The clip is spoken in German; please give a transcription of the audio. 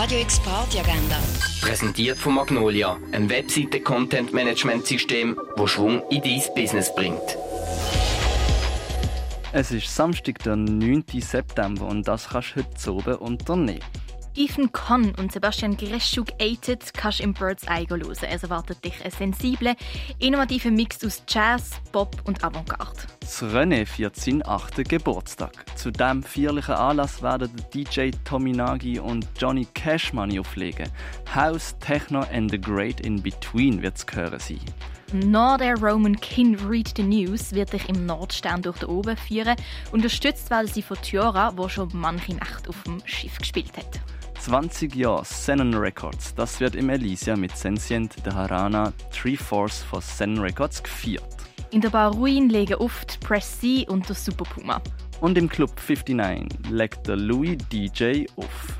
Radio X Party Agenda. Präsentiert von Magnolia, einem Webseite-Content-Management-System, wo Schwung in dein Business bringt. Es ist Samstag, der 9. September und das kannst du heute oben unternehmen. Ethan Conn und Sebastian Greschuk Ated kannst du im Bird's Eye hören. Es erwartet dich ein sensibler, innovativer Mix aus Jazz, Pop und Avantgarde. Das René feiert seinen 8. Geburtstag. Zu diesem feierlichen Anlass werden DJ Tommy Nagy und Johnny Cashmoney auflegen. House, Techno and the Great in Between wird zu hören sein. Der Roman King Read the News wird dich im Nordstern durch den Oben führen. Unterstützt werden sie von Tiora, wo schon manche Nacht auf dem Schiff gespielt hat. 20 Jahre Sennen Records. Das wird im Elysia mit Sensient, der Harana, Three Force von Sennen Records gefeiert. In der Bar Ruin legen oft Press C und der Super Puma. Und im Club 59 legt der Louis DJ auf.